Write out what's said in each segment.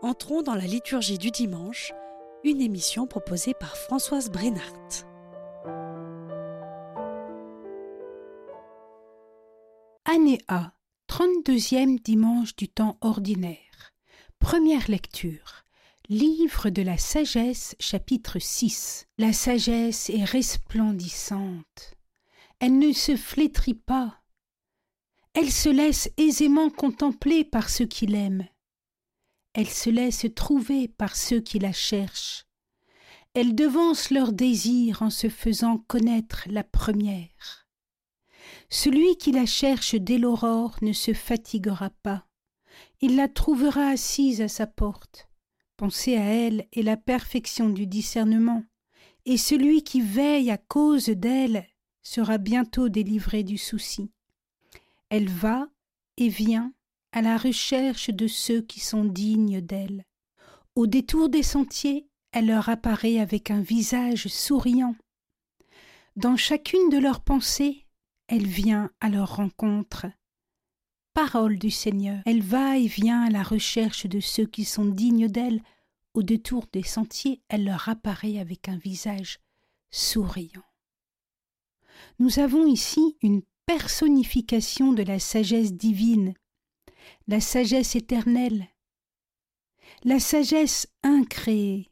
Entrons dans la liturgie du dimanche, une émission proposée par Françoise Brennart. Année A, 32e dimanche du temps ordinaire. Première lecture. Livre de la sagesse, chapitre 6. La sagesse est resplendissante. Elle ne se flétrit pas. Elle se laisse aisément contempler par ceux qui l'aiment. Elle se laisse trouver par ceux qui la cherchent. Elle devance leurs désirs en se faisant connaître la première. Celui qui la cherche dès l'aurore ne se fatiguera pas. Il la trouvera assise à sa porte. Penser à elle est la perfection du discernement, et celui qui veille à cause d'elle sera bientôt délivré du souci. Elle va et vient à la recherche de ceux qui sont dignes d'elle. Au détour des sentiers, elle leur apparaît avec un visage souriant. Dans chacune de leurs pensées, elle vient à leur rencontre. Parole du Seigneur, elle va et vient à la recherche de ceux qui sont dignes d'elle. Au détour des sentiers, elle leur apparaît avec un visage souriant. Nous avons ici une personnification de la sagesse divine, la sagesse éternelle, la sagesse incréée,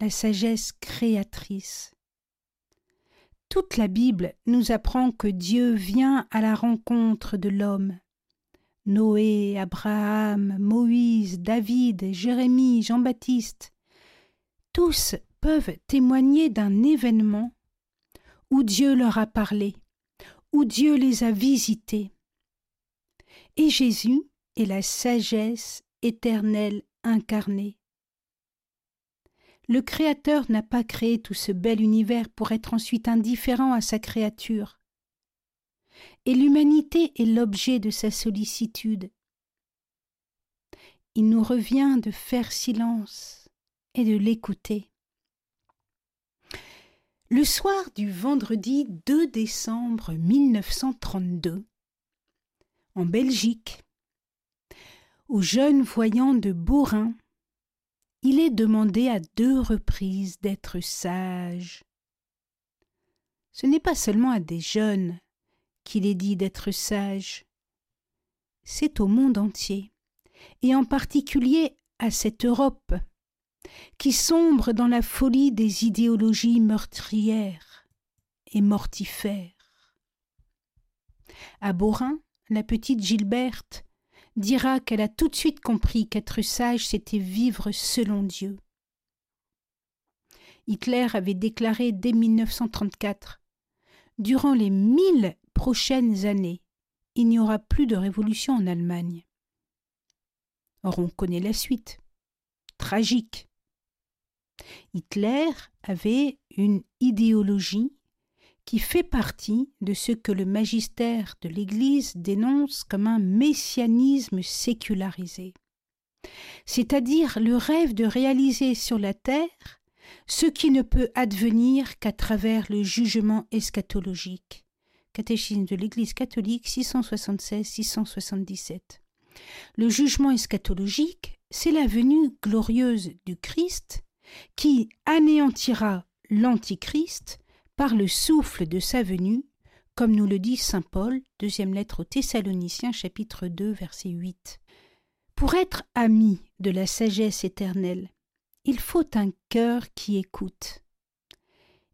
la sagesse créatrice. Toute la Bible nous apprend que Dieu vient à la rencontre de l'homme. Noé, Abraham, Moïse, David, Jérémie, Jean-Baptiste, tous peuvent témoigner d'un événement où Dieu leur a parlé, où Dieu les a visités. Et Jésus est la sagesse éternelle incarnée. Le Créateur n'a pas créé tout ce bel univers pour être ensuite indifférent à sa créature. Et l'humanité est l'objet de sa sollicitude. Il nous revient de faire silence et de l'écouter. Le soir du vendredi 2 décembre 1932, en Belgique, au jeune voyant de Bourrin, il est demandé à deux reprises d'être sage. Ce n'est pas seulement à des jeunes qu'il est dit d'être sage, c'est au monde entier, et en particulier à cette Europe, qui sombre dans la folie des idéologies meurtrières et mortifères. À Borin, la petite Gilberte dira qu'elle a tout de suite compris qu'être sage, c'était vivre selon Dieu. Hitler avait déclaré dès 1934 Durant les mille prochaines années, il n'y aura plus de révolution en Allemagne. Or, on connaît la suite. Tragique. Hitler avait une idéologie qui fait partie de ce que le magistère de l'Église dénonce comme un messianisme sécularisé, c'est-à-dire le rêve de réaliser sur la terre ce qui ne peut advenir qu'à travers le jugement eschatologique. Catéchisme de l'Église catholique 676-677. Le jugement eschatologique, c'est la venue glorieuse du Christ qui anéantira l'Antichrist par le souffle de sa venue, comme nous le dit saint Paul, deuxième lettre aux Thessaloniciens, chapitre 2, verset 8. Pour être ami de la sagesse éternelle, il faut un cœur qui écoute.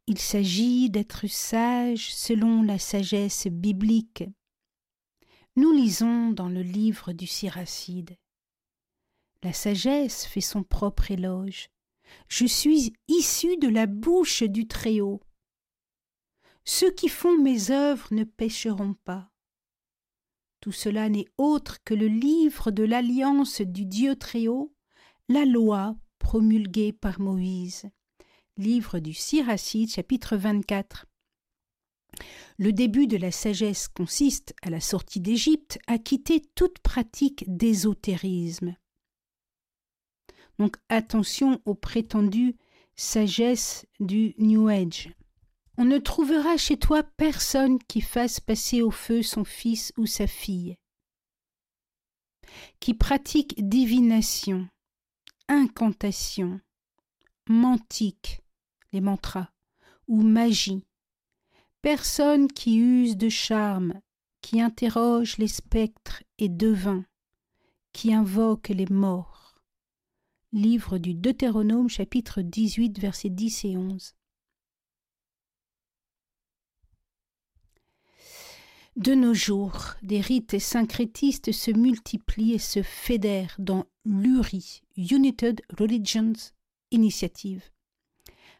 Il s'agit d'être sage selon la sagesse biblique. Nous lisons dans le livre du Siracide. La sagesse fait son propre éloge. Je suis issu de la bouche du Très-Haut. Ceux qui font mes œuvres ne pécheront pas. Tout cela n'est autre que le livre de l'alliance du Dieu Très-Haut, la loi promulguée par Moïse. Livre du Siracide, chapitre 24. Le début de la sagesse consiste, à la sortie d'Égypte, à quitter toute pratique d'ésotérisme. Donc attention aux prétendues sagesse du New Age. On ne trouvera chez toi personne qui fasse passer au feu son fils ou sa fille, qui pratique divination, incantation, mantique, les mantras, ou magie. Personne qui use de charme, qui interroge les spectres et devins, qui invoque les morts. Livre du Deutéronome chapitre 18 versets 10 et 11. De nos jours, des rites syncrétistes se multiplient et se fédèrent dans l'URI, United Religions Initiative,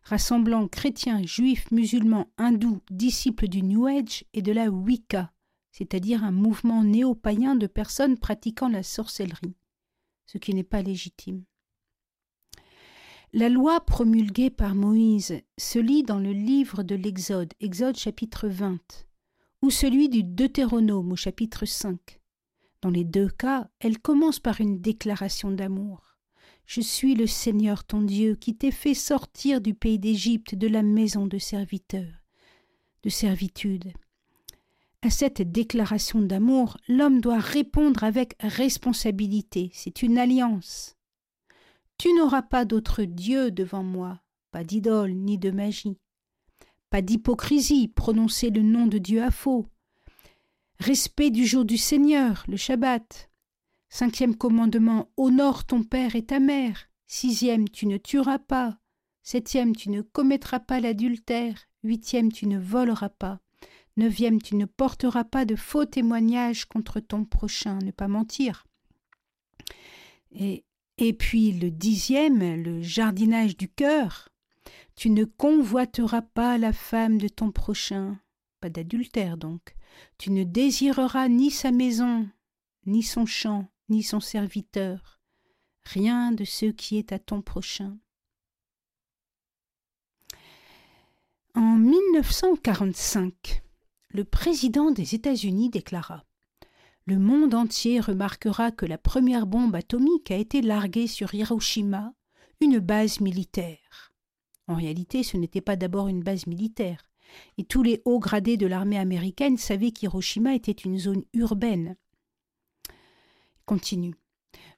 rassemblant chrétiens, juifs, musulmans, hindous, disciples du New Age et de la Wicca, c'est-à-dire un mouvement néo-païen de personnes pratiquant la sorcellerie, ce qui n'est pas légitime. La loi promulguée par Moïse se lit dans le livre de l'Exode, Exode chapitre 20 ou celui du Deutéronome au chapitre 5. Dans les deux cas, elle commence par une déclaration d'amour. Je suis le Seigneur ton Dieu qui t'ai fait sortir du pays d'Égypte de la maison de serviteur, de servitude. À cette déclaration d'amour, l'homme doit répondre avec responsabilité. C'est une alliance. Tu n'auras pas d'autre Dieu devant moi, pas d'idole ni de magie. Pas d'hypocrisie, prononcer le nom de Dieu à faux. Respect du jour du Seigneur, le Shabbat. Cinquième commandement, honore ton père et ta mère. Sixième, tu ne tueras pas. Septième, tu ne commettras pas l'adultère. Huitième, tu ne voleras pas. Neuvième, tu ne porteras pas de faux témoignages contre ton prochain, ne pas mentir. Et, et puis le dixième, le jardinage du cœur. Tu ne convoiteras pas la femme de ton prochain, pas d'adultère donc. Tu ne désireras ni sa maison, ni son champ, ni son serviteur, rien de ce qui est à ton prochain. En 1945, le président des États-Unis déclara Le monde entier remarquera que la première bombe atomique a été larguée sur Hiroshima, une base militaire. En réalité, ce n'était pas d'abord une base militaire, et tous les hauts gradés de l'armée américaine savaient qu'Hiroshima était une zone urbaine. Continue.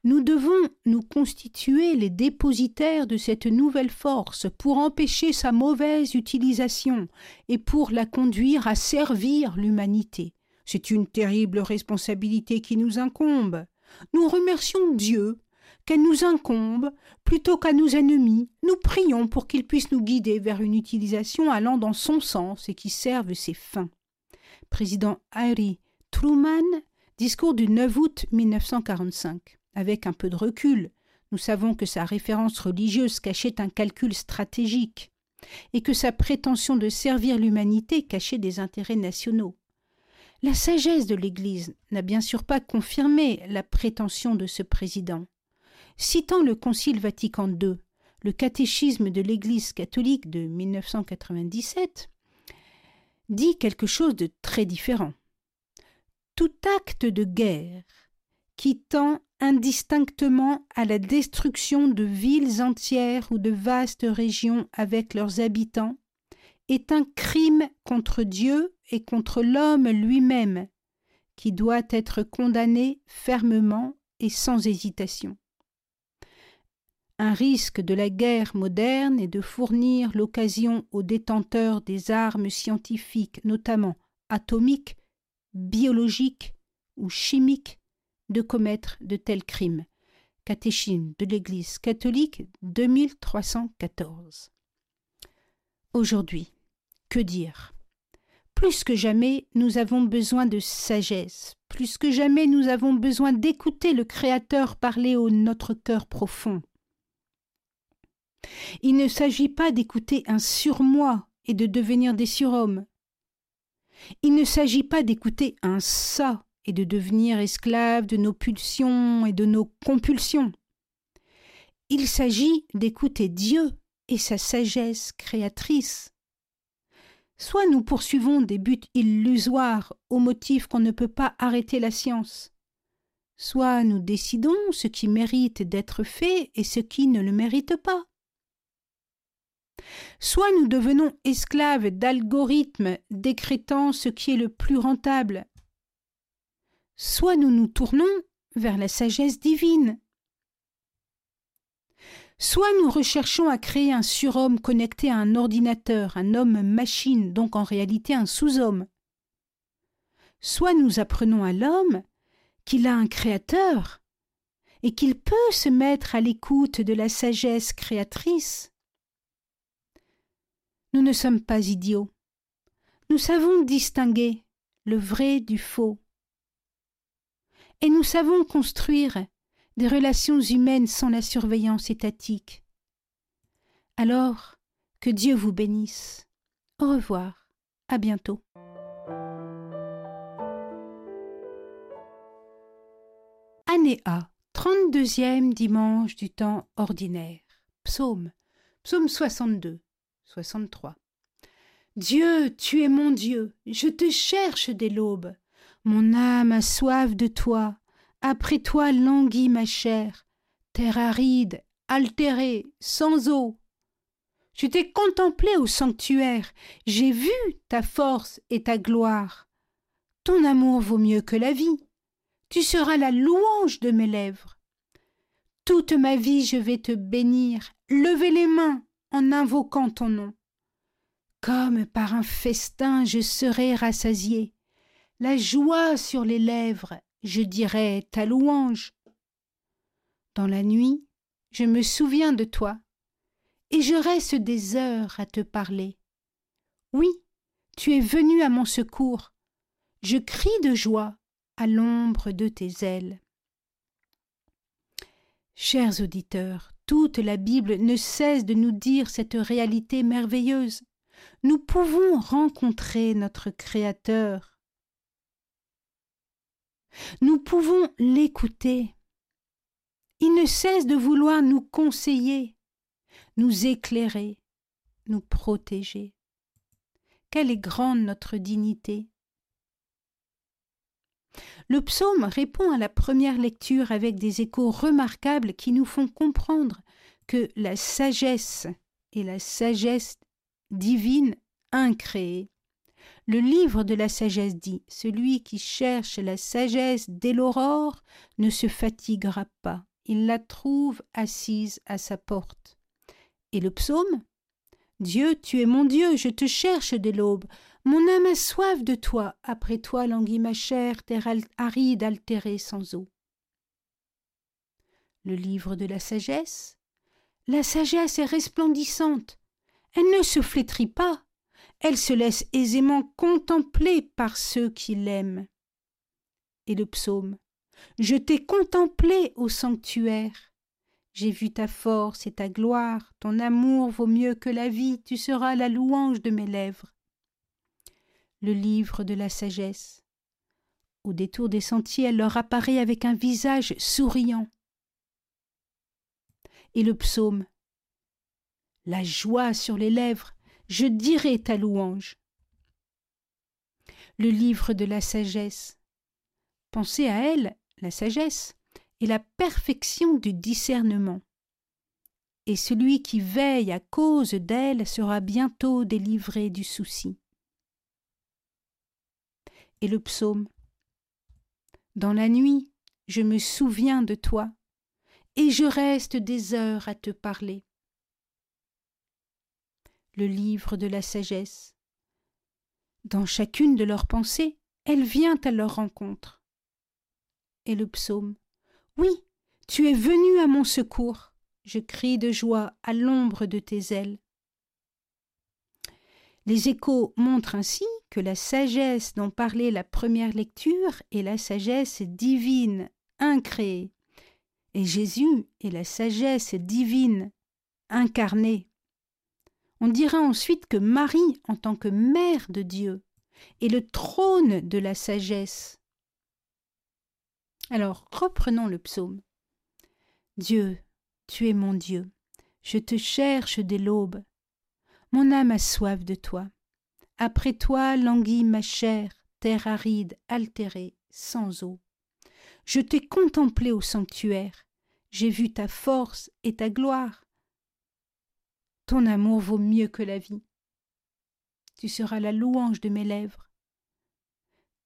Nous devons nous constituer les dépositaires de cette nouvelle force pour empêcher sa mauvaise utilisation et pour la conduire à servir l'humanité. C'est une terrible responsabilité qui nous incombe. Nous remercions Dieu qu'elle nous incombe plutôt qu'à nos ennemis. Nous prions pour qu'il puisse nous guider vers une utilisation allant dans son sens et qui serve ses fins. Président Harry Truman, discours du 9 août 1945. Avec un peu de recul, nous savons que sa référence religieuse cachait un calcul stratégique et que sa prétention de servir l'humanité cachait des intérêts nationaux. La sagesse de l'Église n'a bien sûr pas confirmé la prétention de ce président. Citant le Concile Vatican II, le catéchisme de l'Église catholique de 1997 dit quelque chose de très différent. Tout acte de guerre qui tend indistinctement à la destruction de villes entières ou de vastes régions avec leurs habitants est un crime contre Dieu et contre l'homme lui-même, qui doit être condamné fermement et sans hésitation. Un risque de la guerre moderne est de fournir l'occasion aux détenteurs des armes scientifiques, notamment atomiques, biologiques ou chimiques, de commettre de tels crimes. Catéchisme de l'Église catholique 2314. Aujourd'hui, que dire? Plus que jamais, nous avons besoin de sagesse, plus que jamais nous avons besoin d'écouter le Créateur parler au notre cœur profond. Il ne s'agit pas d'écouter un surmoi et de devenir des surhommes. Il ne s'agit pas d'écouter un ça et de devenir esclave de nos pulsions et de nos compulsions. Il s'agit d'écouter Dieu et sa sagesse créatrice. Soit nous poursuivons des buts illusoires au motif qu'on ne peut pas arrêter la science, soit nous décidons ce qui mérite d'être fait et ce qui ne le mérite pas. Soit nous devenons esclaves d'algorithmes décrétant ce qui est le plus rentable, soit nous nous tournons vers la sagesse divine. Soit nous recherchons à créer un surhomme connecté à un ordinateur, un homme-machine, donc en réalité un sous-homme. Soit nous apprenons à l'homme qu'il a un créateur et qu'il peut se mettre à l'écoute de la sagesse créatrice. Nous ne sommes pas idiots. Nous savons distinguer le vrai du faux. Et nous savons construire des relations humaines sans la surveillance étatique. Alors, que Dieu vous bénisse. Au revoir. À bientôt. Année A, 32e dimanche du temps ordinaire. Psaume. Psaume 62, 63. Dieu, tu es mon Dieu, je te cherche dès l'aube. Mon âme a soif de toi, après toi languit ma chair, terre aride, altérée, sans eau. Je t'ai contemplé au sanctuaire, j'ai vu ta force et ta gloire. Ton amour vaut mieux que la vie. Tu seras la louange de mes lèvres. Toute ma vie je vais te bénir, lever les mains en invoquant ton nom. Comme par un festin je serai rassasié, la joie sur les lèvres je dirai ta louange. Dans la nuit, je me souviens de toi, et je reste des heures à te parler. Oui, tu es venu à mon secours. Je crie de joie à l'ombre de tes ailes. Chers auditeurs, toute la Bible ne cesse de nous dire cette réalité merveilleuse. Nous pouvons rencontrer notre Créateur nous pouvons l'écouter. Il ne cesse de vouloir nous conseiller, nous éclairer, nous protéger. Quelle est grande notre dignité. Le psaume répond à la première lecture avec des échos remarquables qui nous font comprendre que la sagesse et la sagesse divine incréée le livre de la sagesse dit Celui qui cherche la sagesse dès l'aurore ne se fatiguera pas, il la trouve assise à sa porte. Et le psaume Dieu, tu es mon Dieu, je te cherche dès l'aube. Mon âme a soif de toi, après toi languit ma chair, terre aride altérée sans eau. Le livre de la sagesse La sagesse est resplendissante. Elle ne se flétrit pas, elle se laisse aisément contempler par ceux qui l'aiment. Et le psaume Je t'ai contemplé au sanctuaire. J'ai vu ta force et ta gloire, ton amour vaut mieux que la vie, tu seras la louange de mes lèvres. Le livre de la sagesse. Au détour des sentiers, elle leur apparaît avec un visage souriant. Et le psaume. La joie sur les lèvres, je dirai ta louange. Le livre de la sagesse. Pensez à elle, la sagesse, et la perfection du discernement. Et celui qui veille à cause d'elle sera bientôt délivré du souci. Et le psaume. Dans la nuit, je me souviens de toi, et je reste des heures à te parler le livre de la sagesse. Dans chacune de leurs pensées, elle vient à leur rencontre. Et le psaume. Oui, tu es venu à mon secours. Je crie de joie à l'ombre de tes ailes. Les échos montrent ainsi que la sagesse dont parlait la première lecture est la sagesse divine, incréée, et Jésus est la sagesse divine, incarnée. On dira ensuite que Marie, en tant que mère de Dieu, est le trône de la sagesse. Alors, reprenons le psaume. Dieu, tu es mon Dieu, je te cherche dès l'aube. Mon âme a soif de toi. Après toi languit ma chair, terre aride, altérée, sans eau. Je t'ai contemplé au sanctuaire, j'ai vu ta force et ta gloire. Ton amour vaut mieux que la vie. Tu seras la louange de mes lèvres.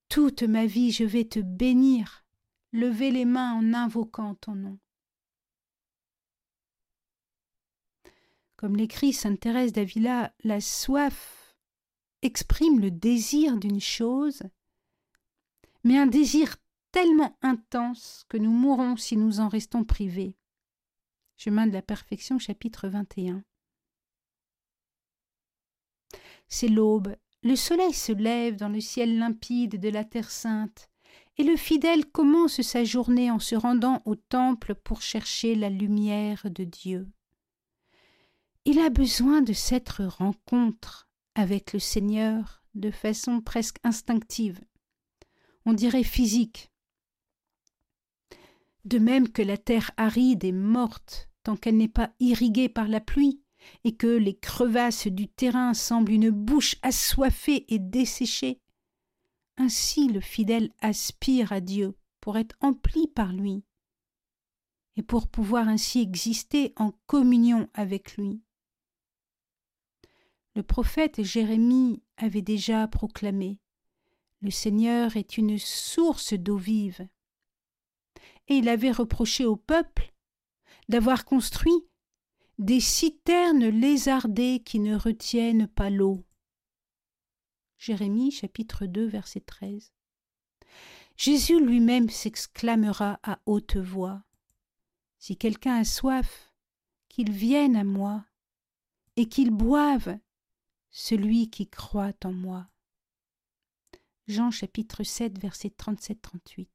Toute ma vie je vais te bénir, lever les mains en invoquant ton nom. Comme l'écrit sainte Thérèse d'Avila, la soif exprime le désir d'une chose, mais un désir tellement intense que nous mourrons si nous en restons privés. Chemin de la perfection, chapitre 21. C'est l'aube, le soleil se lève dans le ciel limpide de la terre sainte, et le fidèle commence sa journée en se rendant au temple pour chercher la lumière de Dieu. Il a besoin de cette rencontre avec le Seigneur de façon presque instinctive, on dirait physique. De même que la terre aride est morte tant qu'elle n'est pas irriguée par la pluie, et que les crevasses du terrain semblent une bouche assoiffée et desséchée, ainsi le fidèle aspire à Dieu pour être empli par lui, et pour pouvoir ainsi exister en communion avec lui. Le prophète Jérémie avait déjà proclamé Le Seigneur est une source d'eau vive. Et il avait reproché au peuple d'avoir construit des citernes lézardées qui ne retiennent pas l'eau. Jérémie chapitre 2 verset 13. Jésus lui-même s'exclamera à haute voix. Si quelqu'un a soif, qu'il vienne à moi, et qu'il boive celui qui croit en moi. Jean chapitre 7 verset 37-38.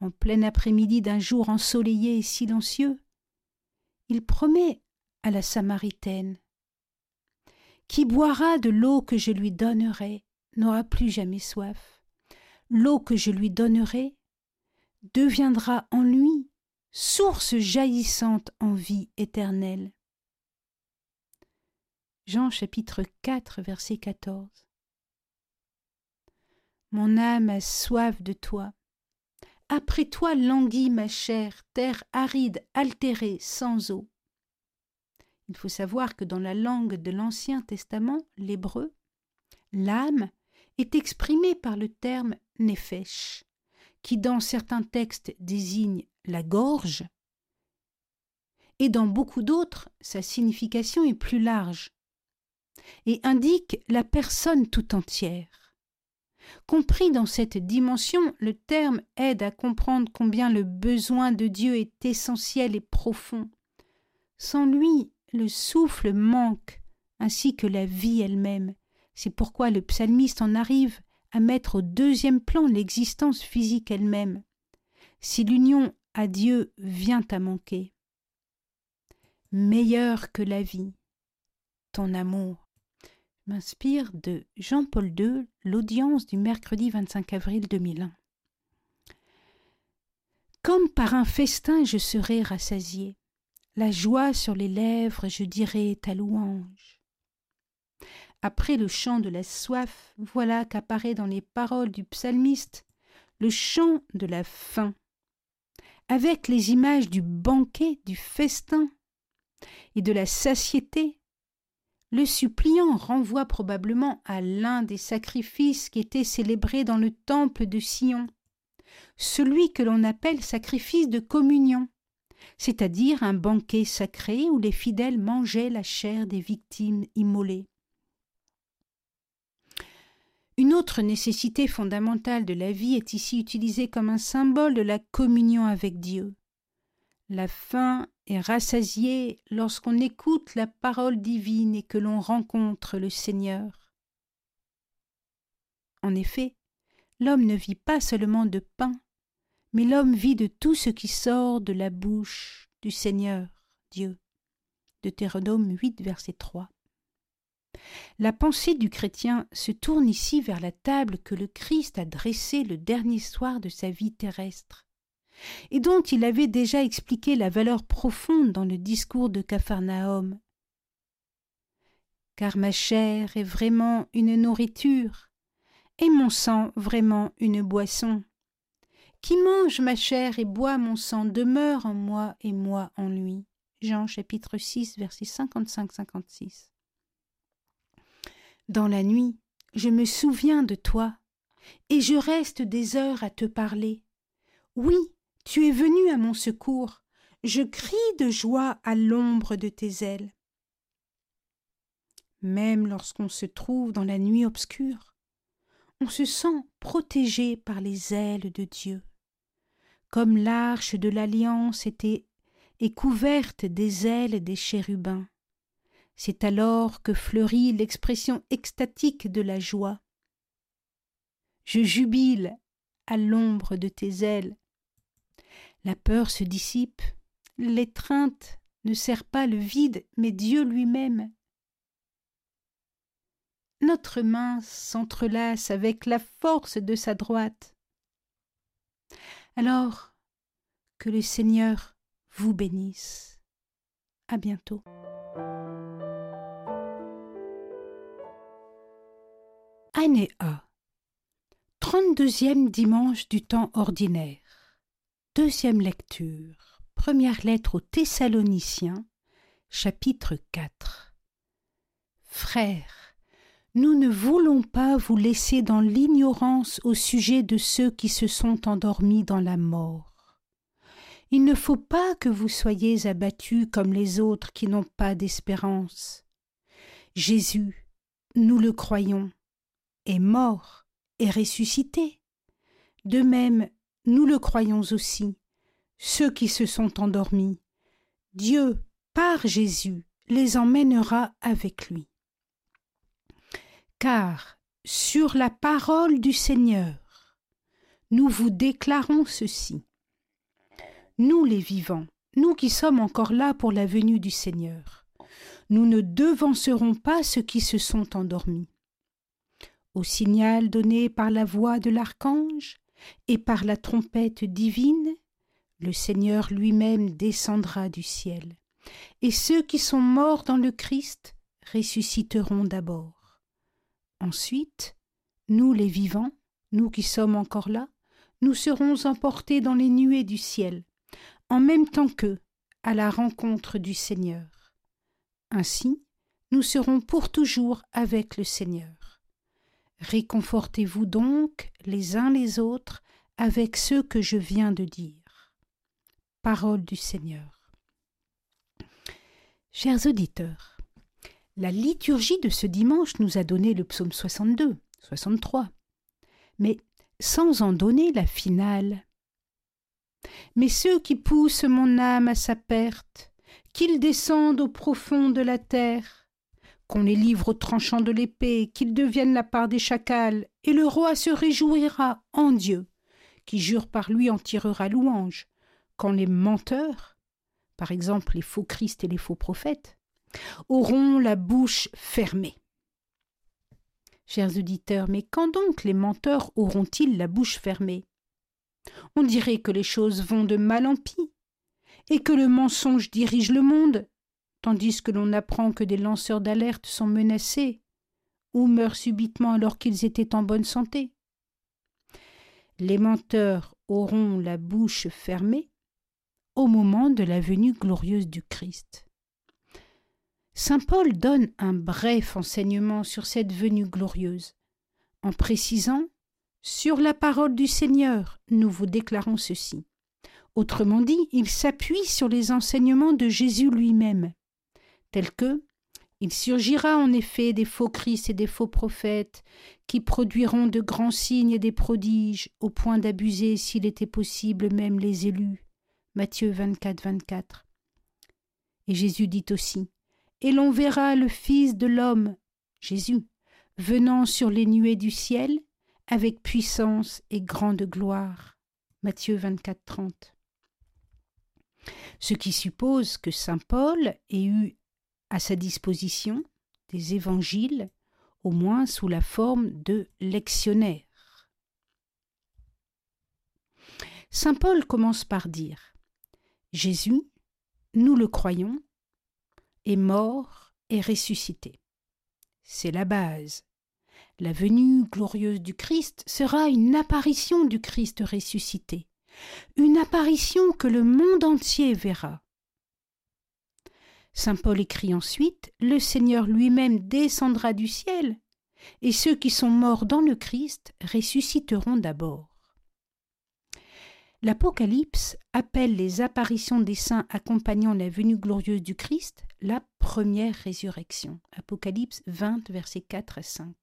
En plein après-midi d'un jour ensoleillé et silencieux, il promet à la Samaritaine Qui boira de l'eau que je lui donnerai n'aura plus jamais soif. L'eau que je lui donnerai deviendra en lui source jaillissante en vie éternelle. Jean chapitre 4 verset 14 Mon âme a soif de toi. Après toi languit ma chair, terre aride, altérée, sans eau. Il faut savoir que dans la langue de l'Ancien Testament, l'hébreu, l'âme est exprimée par le terme nefesh, qui dans certains textes désigne la gorge, et dans beaucoup d'autres, sa signification est plus large, et indique la personne tout entière. Compris dans cette dimension, le terme aide à comprendre combien le besoin de Dieu est essentiel et profond. Sans lui, le souffle manque, ainsi que la vie elle-même. C'est pourquoi le psalmiste en arrive à mettre au deuxième plan l'existence physique elle-même. Si l'union à Dieu vient à manquer. Meilleur que la vie, ton amour m'inspire de Jean-Paul II, l'audience du mercredi 25 avril 2001. Comme par un festin je serai rassasié, la joie sur les lèvres je dirai ta louange. Après le chant de la soif, voilà qu'apparaît dans les paroles du psalmiste le chant de la faim, avec les images du banquet, du festin et de la satiété le suppliant renvoie probablement à l'un des sacrifices qui étaient célébrés dans le temple de Sion, celui que l'on appelle sacrifice de communion, c'est-à-dire un banquet sacré où les fidèles mangeaient la chair des victimes immolées. Une autre nécessité fondamentale de la vie est ici utilisée comme un symbole de la communion avec Dieu. La faim est rassasiée lorsqu'on écoute la parole divine et que l'on rencontre le Seigneur. En effet, l'homme ne vit pas seulement de pain, mais l'homme vit de tout ce qui sort de la bouche du Seigneur Dieu. Deutéronome 8, verset 3. La pensée du chrétien se tourne ici vers la table que le Christ a dressée le dernier soir de sa vie terrestre et dont il avait déjà expliqué la valeur profonde dans le discours de Capharnaüm. Car ma chair est vraiment une nourriture, et mon sang vraiment une boisson. Qui mange ma chair et boit mon sang demeure en moi et moi en lui. Jean chapitre 6 versets 55-56. Dans la nuit, je me souviens de toi, et je reste des heures à te parler. Oui, tu es venu à mon secours. je crie de joie à l'ombre de tes ailes. Même lorsqu'on se trouve dans la nuit obscure, on se sent protégé par les ailes de Dieu. Comme l'arche de l'alliance était est couverte des ailes des chérubins. C'est alors que fleurit l'expression extatique de la joie. Je jubile à l'ombre de tes ailes. La peur se dissipe, l'étreinte ne sert pas le vide, mais Dieu lui-même. Notre main s'entrelace avec la force de sa droite. Alors que le Seigneur vous bénisse. À bientôt. Année A. 32e dimanche du temps ordinaire. Deuxième lecture. Première lettre aux Thessaloniciens, chapitre 4. Frères, nous ne voulons pas vous laisser dans l'ignorance au sujet de ceux qui se sont endormis dans la mort. Il ne faut pas que vous soyez abattus comme les autres qui n'ont pas d'espérance. Jésus, nous le croyons, est mort et ressuscité. De même, nous le croyons aussi, ceux qui se sont endormis. Dieu, par Jésus, les emmènera avec lui. Car, sur la parole du Seigneur, nous vous déclarons ceci. Nous les vivants, nous qui sommes encore là pour la venue du Seigneur, nous ne devancerons pas ceux qui se sont endormis. Au signal donné par la voix de l'archange et par la trompette divine, le Seigneur lui-même descendra du ciel, et ceux qui sont morts dans le Christ ressusciteront d'abord. Ensuite, nous les vivants, nous qui sommes encore là, nous serons emportés dans les nuées du ciel, en même temps qu'eux, à la rencontre du Seigneur. Ainsi, nous serons pour toujours avec le Seigneur. Réconfortez-vous donc les uns les autres avec ce que je viens de dire. Parole du Seigneur. Chers auditeurs, la liturgie de ce dimanche nous a donné le psaume 62, 63, mais sans en donner la finale. Mais ceux qui poussent mon âme à sa perte, qu'ils descendent au profond de la terre, qu'on les livre aux tranchants de l'épée, qu'ils deviennent la part des chacals, et le roi se réjouira en Dieu, qui jure par lui en tirera louange, quand les menteurs, par exemple les faux Christ et les faux prophètes, auront la bouche fermée. Chers auditeurs, mais quand donc les menteurs auront-ils la bouche fermée? On dirait que les choses vont de mal en pis, et que le mensonge dirige le monde, tandis que l'on apprend que des lanceurs d'alerte sont menacés ou meurent subitement alors qu'ils étaient en bonne santé. Les menteurs auront la bouche fermée au moment de la venue glorieuse du Christ. Saint Paul donne un bref enseignement sur cette venue glorieuse, en précisant Sur la parole du Seigneur, nous vous déclarons ceci. Autrement dit, il s'appuie sur les enseignements de Jésus lui-même tels que il surgira en effet des faux Christ et des faux prophètes, qui produiront de grands signes et des prodiges, au point d'abuser, s'il était possible, même les élus. Matthieu 24, 24. Et Jésus dit aussi Et l'on verra le Fils de l'homme, Jésus, venant sur les nuées du ciel, avec puissance et grande gloire. Matthieu 24, 30. Ce qui suppose que saint Paul ait eu à sa disposition des évangiles, au moins sous la forme de lectionnaires. Saint Paul commence par dire Jésus, nous le croyons, est mort et ressuscité. C'est la base. La venue glorieuse du Christ sera une apparition du Christ ressuscité, une apparition que le monde entier verra. Saint Paul écrit ensuite Le Seigneur lui-même descendra du ciel, et ceux qui sont morts dans le Christ ressusciteront d'abord. L'Apocalypse appelle les apparitions des saints accompagnant la venue glorieuse du Christ la première résurrection. Apocalypse 20, versets 4 à 5.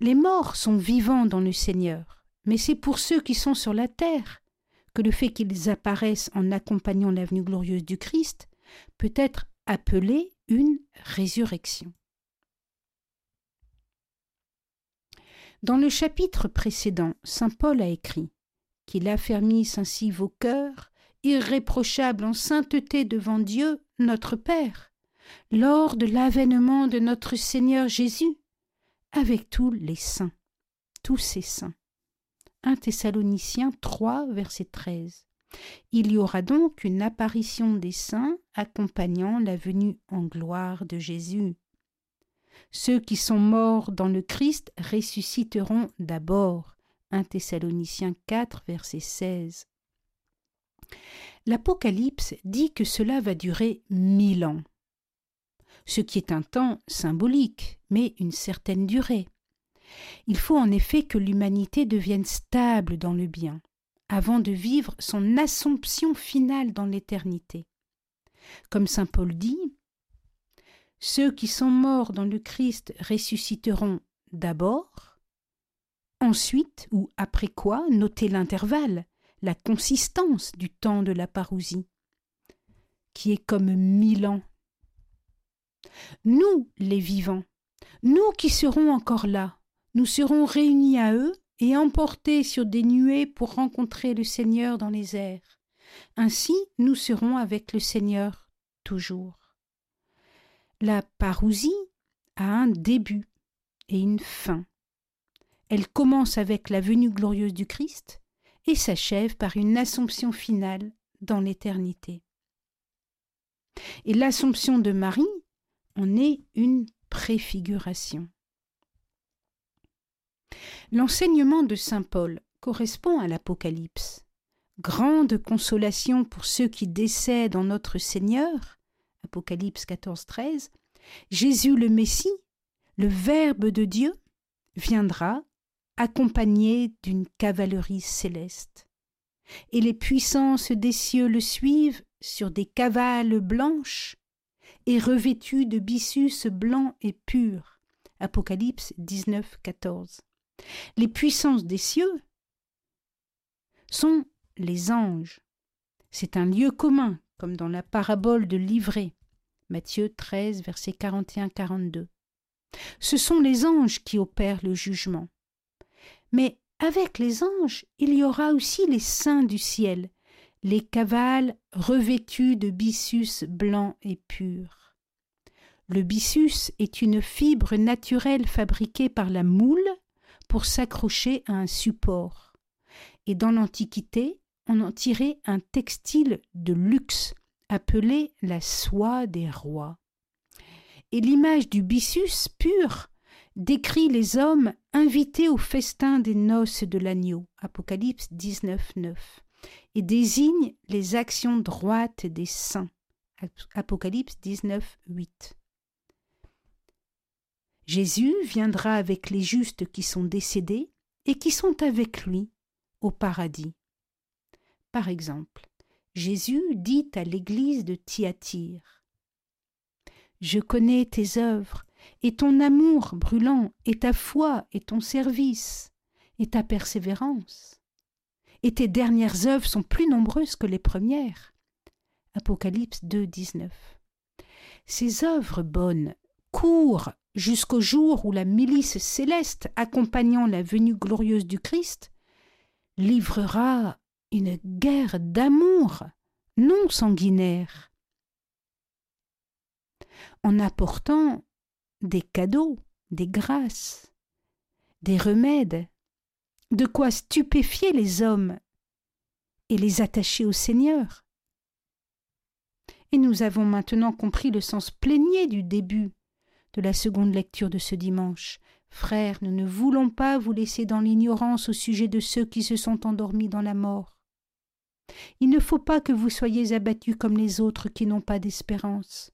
Les morts sont vivants dans le Seigneur, mais c'est pour ceux qui sont sur la terre que le fait qu'ils apparaissent en accompagnant la venue glorieuse du Christ peut être appelé une résurrection. Dans le chapitre précédent, Saint Paul a écrit qu'il affermisse ainsi vos cœurs, irréprochables en sainteté devant Dieu, notre Père, lors de l'avènement de notre Seigneur Jésus, avec tous les saints, tous ces saints. 1 Thessaloniciens 3, verset 13. Il y aura donc une apparition des saints accompagnant la venue en gloire de Jésus. Ceux qui sont morts dans le Christ ressusciteront d'abord. 1 Thessaloniciens 4, verset 16. L'Apocalypse dit que cela va durer mille ans, ce qui est un temps symbolique, mais une certaine durée. Il faut en effet que l'humanité devienne stable dans le bien, avant de vivre son assomption finale dans l'éternité. Comme saint Paul dit, ceux qui sont morts dans le Christ ressusciteront d'abord, ensuite ou après quoi, notez l'intervalle, la consistance du temps de la parousie, qui est comme mille ans. Nous, les vivants, nous qui serons encore là, nous serons réunis à eux et emportés sur des nuées pour rencontrer le Seigneur dans les airs. Ainsi nous serons avec le Seigneur toujours. La parousie a un début et une fin. Elle commence avec la venue glorieuse du Christ et s'achève par une assomption finale dans l'éternité. Et l'assomption de Marie en est une préfiguration. L'enseignement de Saint Paul correspond à l'Apocalypse. Grande consolation pour ceux qui décèdent en notre Seigneur, Apocalypse 14, 13, Jésus le Messie, le Verbe de Dieu, viendra accompagné d'une cavalerie céleste. Et les puissances des cieux le suivent sur des cavales blanches et revêtus de byssus blancs et purs. Apocalypse 19, 14. Les puissances des cieux sont les anges. C'est un lieu commun, comme dans la parabole de Livrée. Matthieu 13, versets 41-42. Ce sont les anges qui opèrent le jugement. Mais avec les anges, il y aura aussi les saints du ciel, les cavales revêtus de byssus blancs et purs. Le byssus est une fibre naturelle fabriquée par la moule pour s'accrocher à un support. Et dans l'Antiquité, on en tirait un textile de luxe appelé la soie des rois. Et l'image du byssus pur décrit les hommes invités au festin des noces de l'agneau, Apocalypse 19, 9, et désigne les actions droites des saints, Apocalypse 19, 8. Jésus viendra avec les justes qui sont décédés et qui sont avec lui au paradis. Par exemple, Jésus dit à l'église de Thyatire Je connais tes œuvres, et ton amour brûlant, et ta foi, et ton service, et ta persévérance. Et tes dernières œuvres sont plus nombreuses que les premières. Apocalypse 2, 19. Ces œuvres bonnes courent jusqu'au jour où la milice céleste accompagnant la venue glorieuse du Christ livrera une guerre d'amour non sanguinaire en apportant des cadeaux, des grâces, des remèdes, de quoi stupéfier les hommes et les attacher au Seigneur. Et nous avons maintenant compris le sens plénier du début de la seconde lecture de ce dimanche. Frères, nous ne voulons pas vous laisser dans l'ignorance au sujet de ceux qui se sont endormis dans la mort. Il ne faut pas que vous soyez abattus comme les autres qui n'ont pas d'espérance.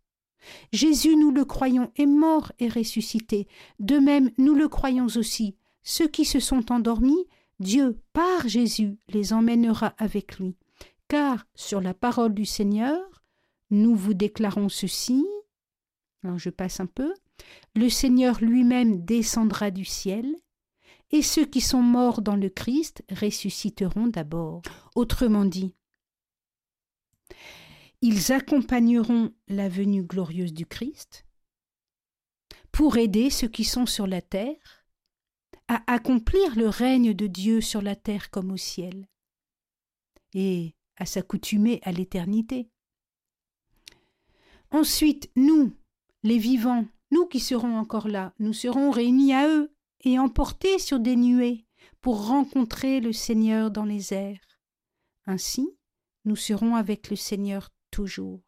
Jésus, nous le croyons, est mort et ressuscité. De même, nous le croyons aussi. Ceux qui se sont endormis Dieu, par Jésus, les emmènera avec lui. Car, sur la parole du Seigneur, nous vous déclarons ceci. Alors je passe un peu. Le Seigneur lui-même descendra du ciel, et ceux qui sont morts dans le Christ ressusciteront d'abord. Autrement dit, ils accompagneront la venue glorieuse du Christ pour aider ceux qui sont sur la terre à accomplir le règne de Dieu sur la terre comme au ciel et à s'accoutumer à l'éternité. Ensuite, nous, les vivants, nous qui serons encore là, nous serons réunis à eux et emportés sur des nuées pour rencontrer le Seigneur dans les airs. Ainsi, nous serons avec le Seigneur toujours.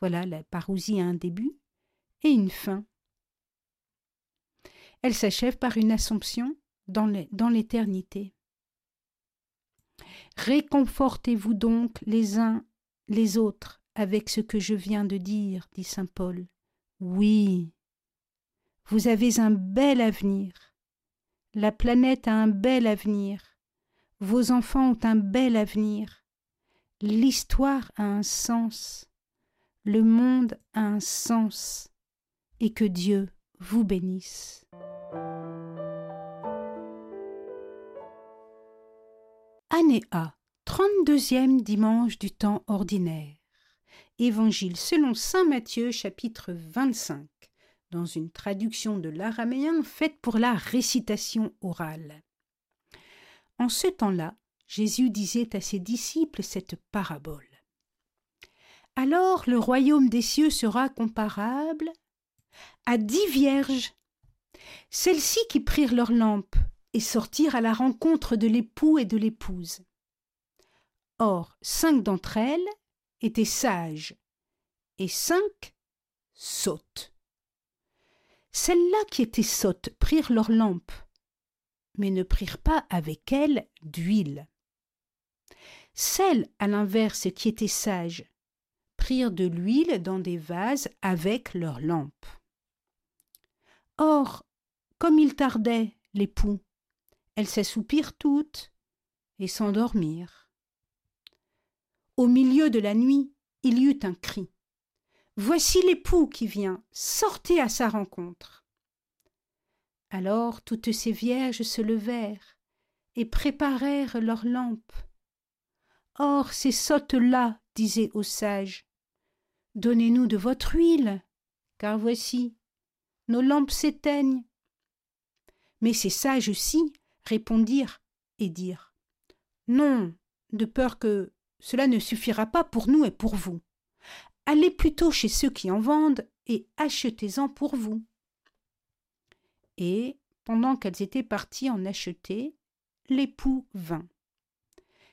Voilà, la parousie a un début et une fin. Elle s'achève par une assomption dans l'éternité. Réconfortez-vous donc les uns les autres avec ce que je viens de dire, dit saint Paul. Oui, vous avez un bel avenir. La planète a un bel avenir. Vos enfants ont un bel avenir. L'histoire a un sens. Le monde a un sens. Et que Dieu vous bénisse. Année A, 32e dimanche du temps ordinaire. Évangile selon Saint Matthieu chapitre 25, dans une traduction de l'araméen faite pour la récitation orale. En ce temps-là, Jésus disait à ses disciples cette parabole. Alors le royaume des cieux sera comparable à dix vierges, celles-ci qui prirent leurs lampes et sortirent à la rencontre de l'époux et de l'épouse. Or, cinq d'entre elles étaient sages et cinq sottes. Celles-là qui étaient sottes prirent leurs lampes, mais ne prirent pas avec elles d'huile. Celles, à l'inverse, qui étaient sages, prirent de l'huile dans des vases avec leurs lampes. Or, comme il tardait, l'époux, elles s'assoupirent toutes et s'endormirent. Au milieu de la nuit, il y eut un cri. Voici l'époux qui vient, sortez à sa rencontre. Alors toutes ces vierges se levèrent et préparèrent leurs lampes. Or ces sottes-là disaient aux sages, Donnez-nous de votre huile, car voici, nos lampes s'éteignent. Mais ces sages-ci répondirent et dirent, Non, de peur que cela ne suffira pas pour nous et pour vous. Allez plutôt chez ceux qui en vendent et achetez-en pour vous. Et, pendant qu'elles étaient parties en acheter, l'époux vint.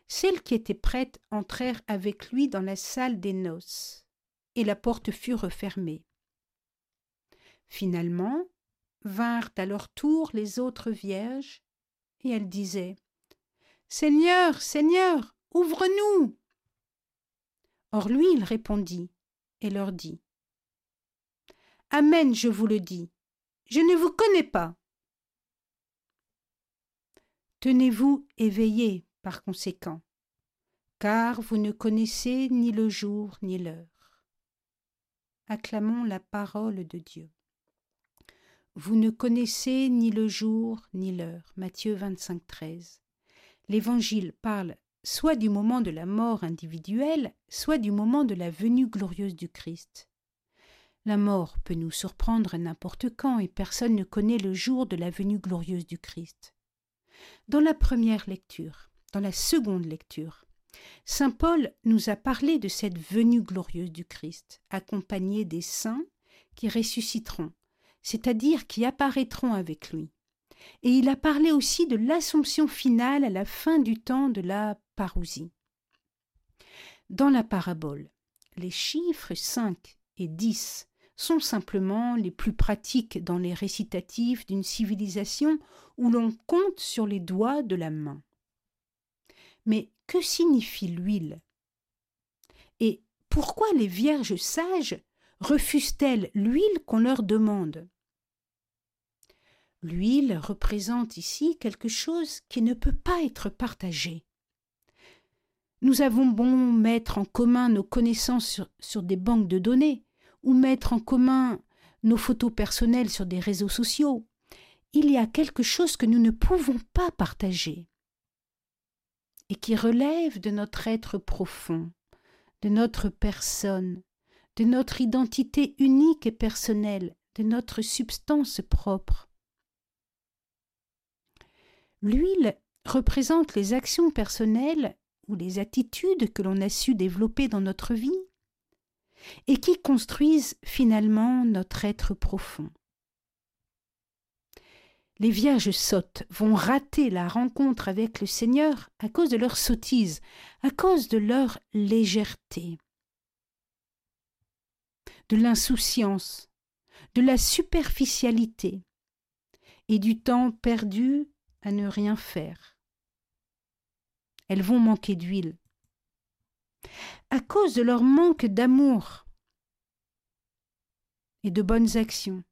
Celles qui étaient prêtes entrèrent avec lui dans la salle des noces, et la porte fut refermée. Finalement, vinrent à leur tour les autres vierges, et elles disaient Seigneur, Seigneur, ouvre-nous. Or lui il répondit et leur dit Amen, je vous le dis, je ne vous connais pas. Tenez-vous éveillés par conséquent, car vous ne connaissez ni le jour ni l'heure. Acclamons la parole de Dieu. Vous ne connaissez ni le jour ni l'heure. Matthieu 25, 13. L'Évangile parle soit du moment de la mort individuelle, soit du moment de la venue glorieuse du Christ. La mort peut nous surprendre n'importe quand et personne ne connaît le jour de la venue glorieuse du Christ. Dans la première lecture, dans la seconde lecture, Saint Paul nous a parlé de cette venue glorieuse du Christ, accompagnée des saints qui ressusciteront, c'est-à-dire qui apparaîtront avec lui. Et il a parlé aussi de l'assomption finale à la fin du temps de la parousie. Dans la parabole, les chiffres 5 et 10 sont simplement les plus pratiques dans les récitatifs d'une civilisation où l'on compte sur les doigts de la main. Mais que signifie l'huile? Et pourquoi les vierges sages refusent-elles l'huile qu'on leur demande? L'huile représente ici quelque chose qui ne peut pas être partagé. Nous avons bon mettre en commun nos connaissances sur, sur, des banques de données, ou mettre en commun nos photos personnelles sur des réseaux sociaux. Il y a quelque chose que nous ne pouvons pas partager et qui relève de notre être profond, de notre personne, de notre identité unique et personnelle, de notre substance propre. L'huile représente les actions personnelles ou les attitudes que l'on a su développer dans notre vie et qui construisent finalement notre être profond. Les vierges sottes vont rater la rencontre avec le Seigneur à cause de leur sottise, à cause de leur légèreté, de l'insouciance, de la superficialité et du temps perdu à ne rien faire. Elles vont manquer d'huile. À cause de leur manque d'amour et de bonnes actions,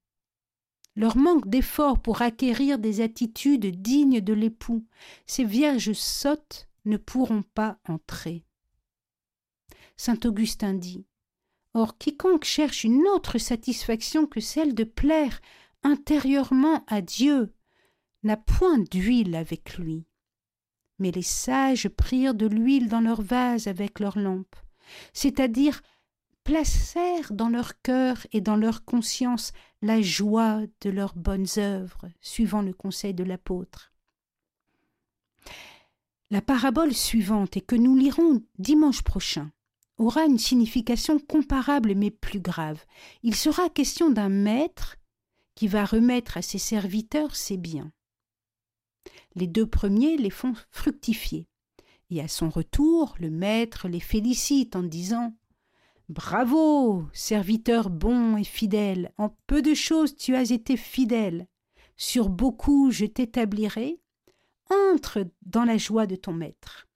leur manque d'effort pour acquérir des attitudes dignes de l'époux, ces vierges sottes ne pourront pas entrer. Saint Augustin dit Or quiconque cherche une autre satisfaction que celle de plaire intérieurement à Dieu n'a point d'huile avec lui. Mais les sages prirent de l'huile dans leur vase avec leurs lampes, c'est-à-dire placèrent dans leur cœur et dans leur conscience la joie de leurs bonnes œuvres, suivant le conseil de l'apôtre. La parabole suivante, et que nous lirons dimanche prochain, aura une signification comparable mais plus grave. Il sera question d'un maître qui va remettre à ses serviteurs ses biens. Les deux premiers les font fructifier. Et à son retour, le maître les félicite en disant Bravo, serviteur bon et fidèle, en peu de choses tu as été fidèle, sur beaucoup je t'établirai, entre dans la joie de ton maître.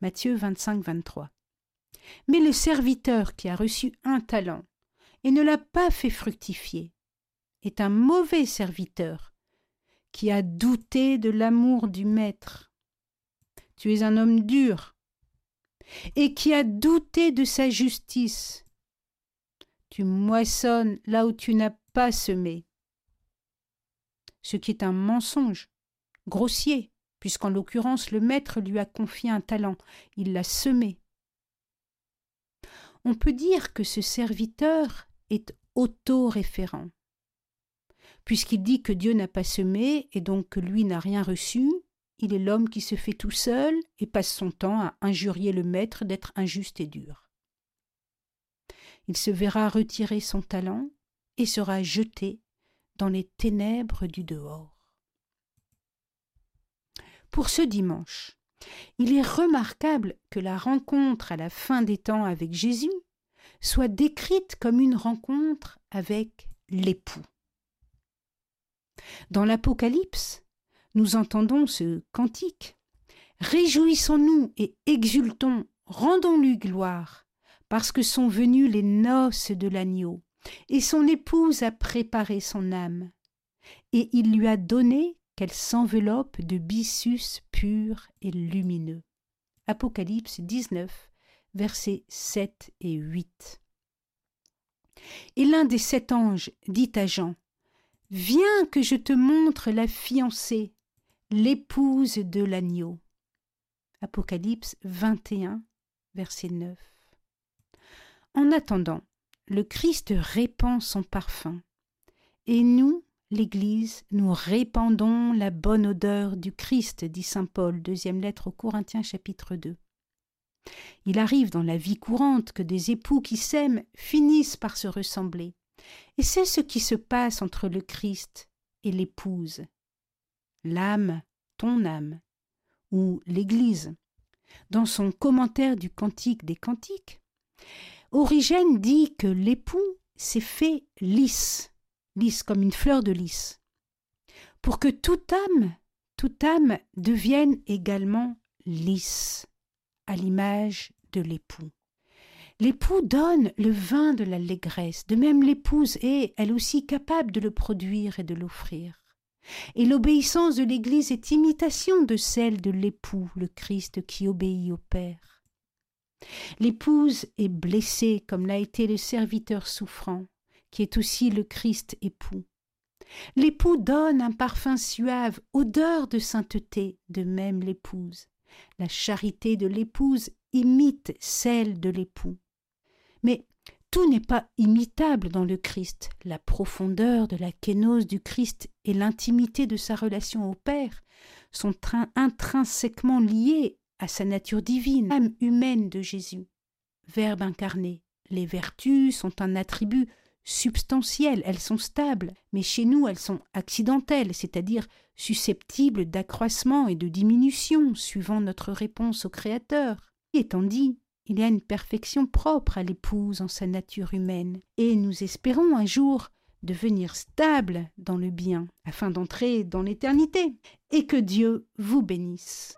Matthieu 25, 23. Mais le serviteur qui a reçu un talent et ne l'a pas fait fructifier est un mauvais serviteur qui a douté de l'amour du Maître. Tu es un homme dur, et qui a douté de sa justice. Tu moissonnes là où tu n'as pas semé. Ce qui est un mensonge, grossier, puisqu'en l'occurrence le maître lui a confié un talent, il l'a semé. On peut dire que ce serviteur est autoréférent puisqu'il dit que Dieu n'a pas semé et donc que lui n'a rien reçu, il est l'homme qui se fait tout seul et passe son temps à injurier le maître d'être injuste et dur. Il se verra retirer son talent et sera jeté dans les ténèbres du dehors. Pour ce dimanche, il est remarquable que la rencontre à la fin des temps avec Jésus soit décrite comme une rencontre avec l'époux. Dans l'Apocalypse, nous entendons ce cantique. Réjouissons-nous et exultons, rendons-lui gloire, parce que sont venues les noces de l'agneau, et son épouse a préparé son âme, et il lui a donné qu'elle s'enveloppe de byssus pur et lumineux. Apocalypse 19, versets 7 et 8. Et l'un des sept anges dit à Jean Viens que je te montre la fiancée, l'épouse de l'agneau. Apocalypse 21, verset 9. En attendant, le Christ répand son parfum. Et nous, l'Église, nous répandons la bonne odeur du Christ, dit saint Paul, deuxième lettre aux Corinthiens chapitre 2. Il arrive dans la vie courante que des époux qui s'aiment finissent par se ressembler. Et c'est ce qui se passe entre le Christ et l'épouse. L'âme, ton âme, ou l'Église. Dans son commentaire du Cantique des Cantiques, Origène dit que l'époux s'est fait lisse, lisse comme une fleur de lys, pour que toute âme, toute âme devienne également lisse, à l'image de l'époux. L'époux donne le vin de l'allégresse, de même l'épouse est, elle aussi, capable de le produire et de l'offrir. Et l'obéissance de l'Église est imitation de celle de l'époux, le Christ qui obéit au Père. L'épouse est blessée comme l'a été le serviteur souffrant, qui est aussi le Christ époux. L'époux donne un parfum suave, odeur de sainteté, de même l'épouse. La charité de l'épouse imite celle de l'époux. Mais tout n'est pas imitable dans le Christ. La profondeur de la kénose du Christ et l'intimité de sa relation au Père sont intrinsèquement liées à sa nature divine, l'âme humaine de Jésus. Verbe incarné. Les vertus sont un attribut substantiel, elles sont stables, mais chez nous elles sont accidentelles, c'est-à-dire susceptibles d'accroissement et de diminution suivant notre réponse au Créateur. Étant dit, il y a une perfection propre à l'épouse en sa nature humaine, et nous espérons un jour devenir stable dans le bien, afin d'entrer dans l'éternité, et que Dieu vous bénisse.